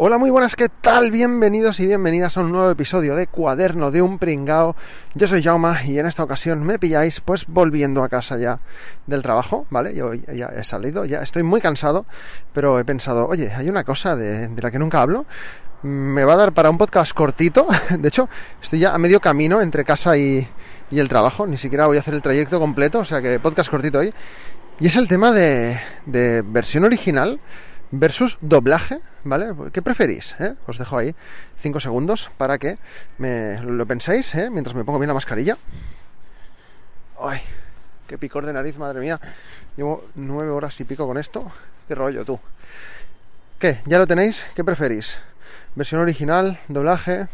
Hola, muy buenas, ¿qué tal? Bienvenidos y bienvenidas a un nuevo episodio de Cuaderno de un Pringao. Yo soy Jauma y en esta ocasión me pilláis pues volviendo a casa ya del trabajo, ¿vale? Yo ya he salido, ya estoy muy cansado, pero he pensado, oye, hay una cosa de, la que nunca hablo. Me va a dar para un podcast cortito. De hecho, estoy ya a medio camino entre casa y, el trabajo. Ni siquiera voy a hacer el trayecto completo, o sea que podcast cortito hoy. Y es el tema de, de versión original versus doblaje, ¿vale? ¿Qué preferís? Eh? Os dejo ahí 5 segundos para que me lo penséis, ¿eh? Mientras me pongo bien la mascarilla. ¡Ay! ¡Qué picor de nariz, madre mía! Llevo nueve horas y pico con esto. ¿Qué rollo, tú? ¿Qué? ¿Ya lo tenéis? ¿Qué preferís? ¿Versión original? ¿Doblaje?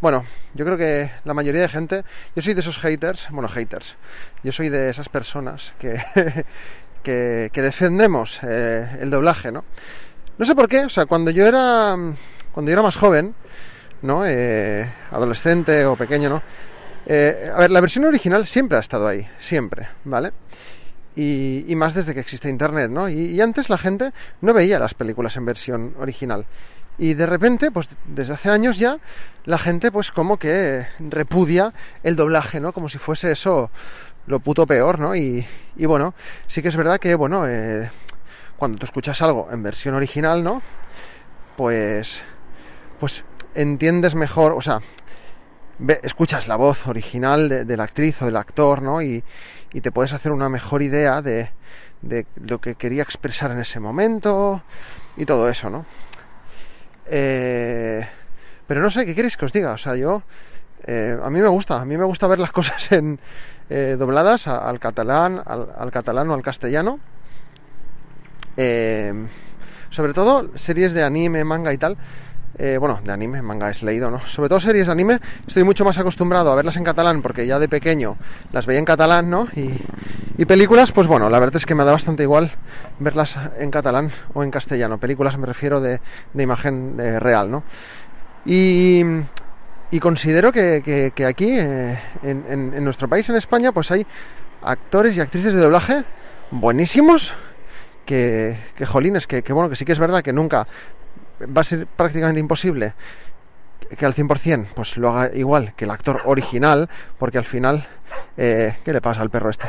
Bueno, yo creo que la mayoría de gente, yo soy de esos haters, bueno, haters, yo soy de esas personas que, que, defendemos eh, el doblaje, ¿no? No sé por qué, o sea, cuando yo era, cuando yo era más joven, ¿no? Eh, adolescente o pequeño, ¿no? Eh, a ver, la versión original siempre ha estado ahí, siempre, ¿vale? Y, más desde que existe Internet, ¿no? Y, antes la gente no veía las películas en versión original. Y de repente, pues desde hace años ya, la gente pues como que repudia el doblaje, ¿no? Como si fuese eso lo puto peor, ¿no? Y, y bueno, sí que es verdad que, bueno, eh, cuando tú escuchas algo en versión original, ¿no? Pues, pues entiendes mejor, o sea, escuchas la voz original de, la actriz o del actor, ¿no? Y, y, te puedes hacer una mejor idea de, lo que quería expresar en ese momento y todo eso, ¿no? Eh, pero no sé, ¿qué queréis que os diga? O sea, yo... Eh, a mí me gusta, a mí me gusta ver las cosas en, eh, dobladas al catalán, al, catalán o al castellano. Eh, sobre todo series de anime, manga y tal. Eh, bueno, de anime, manga es leído, ¿no? Sobre todo series de anime, estoy mucho más acostumbrado a verlas en catalán porque ya de pequeño las veía en catalán, ¿no? Y, películas, pues bueno, la verdad es que me da bastante igual verlas en catalán o en castellano. Películas me refiero de, de imagen real, ¿no? Y, considero que, aquí, eh, en, nuestro país, en España, pues hay actores y actrices de doblaje buenísimos, que, que jolines, que, bueno, que sí que es verdad que nunca va a ser prácticamente imposible que al 100% pues lo haga igual que el actor original, porque al final, eh, ¿qué le pasa al perro este?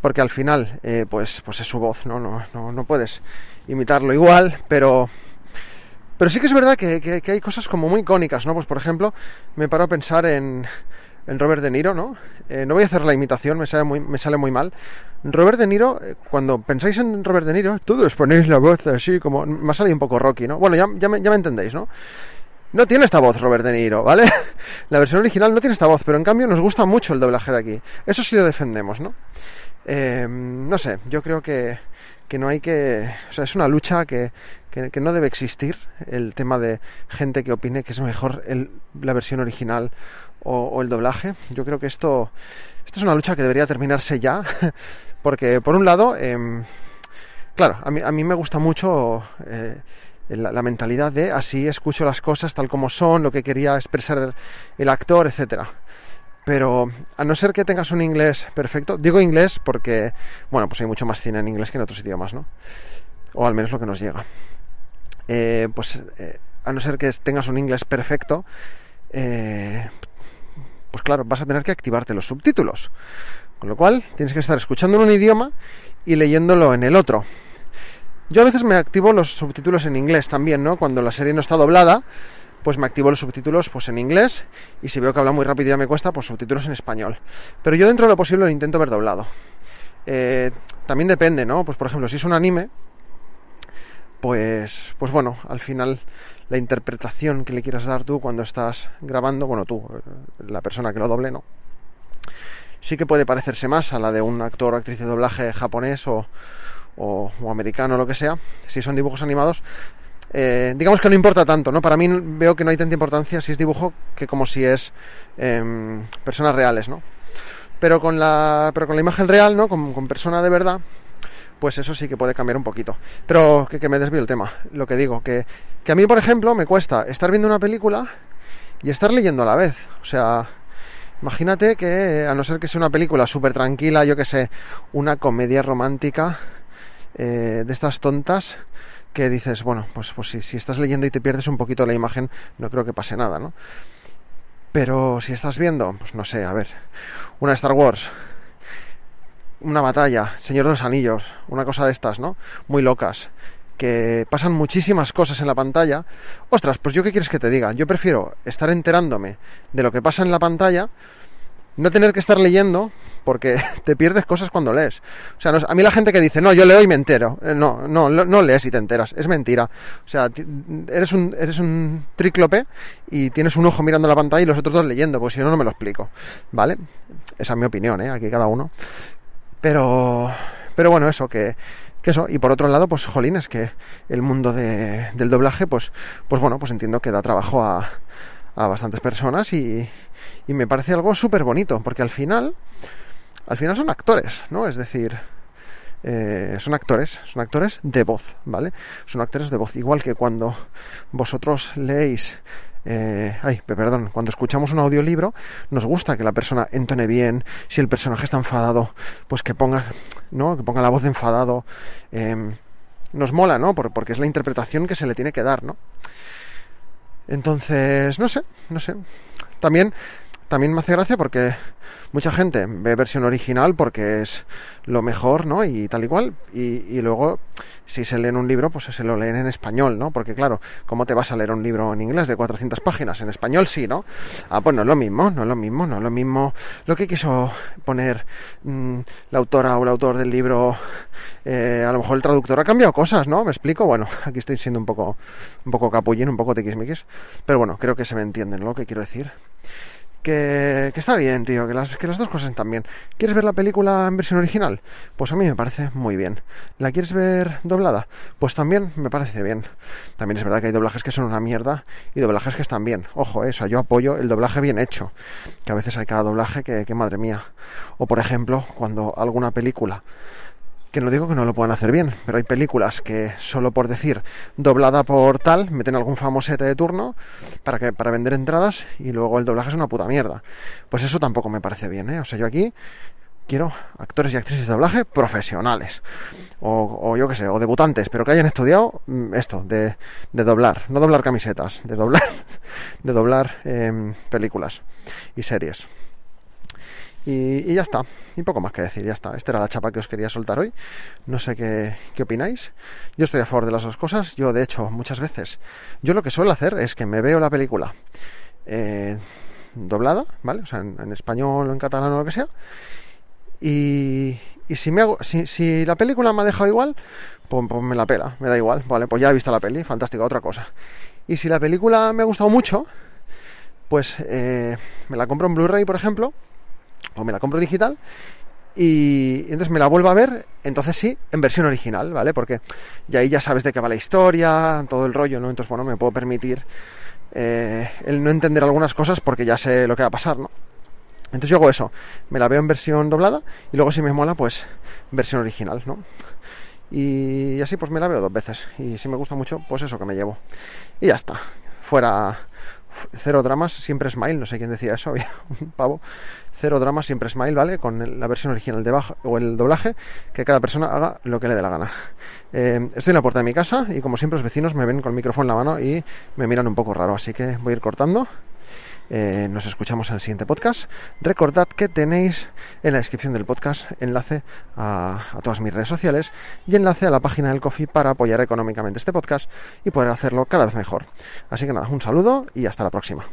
Porque al final, eh, pues, pues es su voz, ¿no? No, no, no puedes imitarlo igual, pero pero sí que es verdad que, hay cosas como muy icónicas, ¿no? Pues por ejemplo, me paro a pensar en, en Robert De Niro, ¿no? Eh, no voy a hacer la imitación, me sale muy, me sale muy mal. Robert De Niro, eh, cuando pensáis en Robert De Niro, todos ponéis la voz así como... Me ha salido un poco Rocky, ¿no? Bueno, ya, me, ya me entendéis, ¿no? No tiene esta voz Robert De Niro, ¿vale? La versión original no tiene esta voz, pero en cambio nos gusta mucho el doblaje de aquí. Eso sí lo defendemos, ¿no? Eh, no sé, yo creo que que no hay que... O sea, es una lucha que, que, no debe existir el tema de gente que opine que es mejor la versión original o, el doblaje. Yo creo que esto, esto es una lucha que debería terminarse ya, porque por un lado, em, claro, a mí, a mí me gusta mucho... Eh, la, mentalidad de así escucho las cosas tal como son, lo que quería expresar el, actor, etcétera. Pero a no ser que tengas un inglés perfecto, digo inglés porque, bueno, pues hay mucho más cine en inglés que en otros idiomas, ¿no? O al menos lo que nos llega. Eh, pues eh, a no ser que tengas un inglés perfecto, eh, pues claro, vas a tener que activarte los subtítulos. Con lo cual, tienes que estar escuchando en un idioma y leyéndolo en el otro. Yo a veces me activo los subtítulos en inglés también, ¿no? Cuando la serie no está doblada, pues me activo los subtítulos pues en inglés y si veo que habla muy rápido y ya me cuesta, pues subtítulos en español. Pero yo dentro de lo posible lo intento ver doblado. Eh, también depende, ¿no? Pues por ejemplo, si es un anime, pues, pues bueno, al final la interpretación que le quieras dar tú cuando estás grabando, bueno, tú, la persona que lo doble, ¿no? Sí que puede parecerse más a la de un actor o actriz de doblaje japonés o, o, o americano lo que sea, si son dibujos animados, eh, digamos que no importa tanto, ¿no? Para mí veo que no hay tanta importancia si es dibujo que como si es em, personas reales, ¿no? Pero con la, pero con la imagen real, ¿no? Con, con persona de verdad, pues eso sí que puede cambiar un poquito. Pero que, que me desvío el tema, lo que digo, que, que a mí, por ejemplo, me cuesta estar viendo una película y estar leyendo a la vez. O sea, imagínate que, a no ser que sea una película súper tranquila, yo que sé, una comedia romántica eh, de estas tontas, que dices, bueno, pues, pues si, si, estás leyendo y te pierdes un poquito la imagen, no creo que pase nada, ¿no? Pero si estás viendo, pues no sé, a ver, una Star Wars, una batalla, Señor de los Anillos, una cosa de estas, ¿no? Muy locas, que pasan muchísimas cosas en la pantalla. Ostras, pues yo qué quieres que te diga, yo prefiero estar enterándome de lo que pasa en la pantalla no tener que estar leyendo porque te pierdes cosas cuando lees. O sea, a mí la gente que dice, no, yo leo y me entero. Eh, no, no, no lees y te enteras. Es mentira. O sea, eres un, eres un tríclope y tienes un ojo mirando la pantalla y los otros dos leyendo, porque si no, no me lo explico. ¿Vale? Esa es mi opinión, ¿eh? Aquí cada uno. Pero, pero bueno, eso, que, eso. Y por otro lado, pues, jolín, es que el mundo de, del doblaje, pues, pues bueno, pues entiendo que da trabajo a, a bastantes personas y, y me parece algo súper bonito, porque al final, al final son actores, ¿no? Es decir, eh, son actores, son actores de voz, ¿vale? Son actores de voz, igual que cuando vosotros leéis eh, ay, perdón, cuando escuchamos un audiolibro, nos gusta que la persona entone bien, si el personaje está enfadado, pues que ponga, ¿no? Que ponga la voz de enfadado. Eh, nos mola, ¿no? Por, porque es la interpretación que se le tiene que dar, ¿no? Entonces, no sé, no sé. También, también me hace gracia porque mucha gente ve versión original porque es lo mejor, ¿no? Y tal y cual. Y, y, luego, si se leen un libro, pues se lo leen en español, ¿no? Porque claro, ¿cómo te vas a leer un libro en inglés de 400 páginas? En español sí, ¿no? Ah, pues no es lo mismo, no es lo mismo, no es lo mismo. Lo que quiso poner mmm, la autora o el autor del libro, eh, a lo mejor el traductor ha cambiado cosas, ¿no? ¿Me explico? Bueno, aquí estoy siendo un poco, un poco capullín, un poco tiquismiquis. Pero bueno, creo que se me entienden lo que quiero decir que, está bien, tío, que las, que las dos cosas están bien. ¿Quieres ver la película en versión original? Pues a mí me parece muy bien. ¿La quieres ver doblada? Pues también me parece bien. También es verdad que hay doblajes que son una mierda y doblajes que están bien. Ojo, eso, yo apoyo el doblaje bien hecho. Que a veces hay cada doblaje que, que madre mía. O por ejemplo, cuando alguna película que no digo que no lo puedan hacer bien, pero hay películas que solo por decir doblada por tal, meten algún famosete de turno para que para vender entradas y luego el doblaje es una puta mierda. Pues eso tampoco me parece bien, ¿eh? O sea, yo aquí quiero actores y actrices de doblaje profesionales. O, o yo qué sé, o debutantes, pero que hayan estudiado mm, esto, de, de doblar, no doblar camisetas, de doblar, de doblar eh, películas y series. Y, ya está, y poco más que decir, ya está. Esta era la chapa que os quería soltar hoy. No sé qué, qué, opináis. Yo estoy a favor de las dos cosas. Yo, de hecho, muchas veces, yo lo que suelo hacer es que me veo la película eh, doblada, ¿vale? O sea, en, en, español o en catalán o lo que sea. Y, y si, me hago, si, si, la película me ha dejado igual, pues, pues me la pela, me da igual. Vale, pues ya he visto la peli, fantástica, otra cosa. Y si la película me ha gustado mucho, pues eh, me la compro en Blu-ray, por ejemplo o me la compro digital y entonces me la vuelvo a ver, entonces sí, en versión original, ¿vale? Porque ya ahí ya sabes de qué va la historia, todo el rollo, ¿no? Entonces, bueno, me puedo permitir eh, el no entender algunas cosas porque ya sé lo que va a pasar, ¿no? Entonces yo hago eso, me la veo en versión doblada y luego si me mola, pues versión original, ¿no? Y así pues me la veo dos veces y si me gusta mucho, pues eso que me llevo. Y ya está, fuera cero dramas, siempre smile, no sé quién decía eso, había un pavo, cero dramas, siempre smile, ¿vale? Con la versión original de baja, o el doblaje, que cada persona haga lo que le dé la gana. Eh, estoy en la puerta de mi casa y como siempre los vecinos me ven con el micrófono en la mano y me miran un poco raro, así que voy a ir cortando. Eh, nos escuchamos en el siguiente podcast. Recordad que tenéis en la descripción del podcast enlace a, a, todas mis redes sociales y enlace a la página del Coffee para apoyar económicamente este podcast y poder hacerlo cada vez mejor. Así que nada, un saludo y hasta la próxima.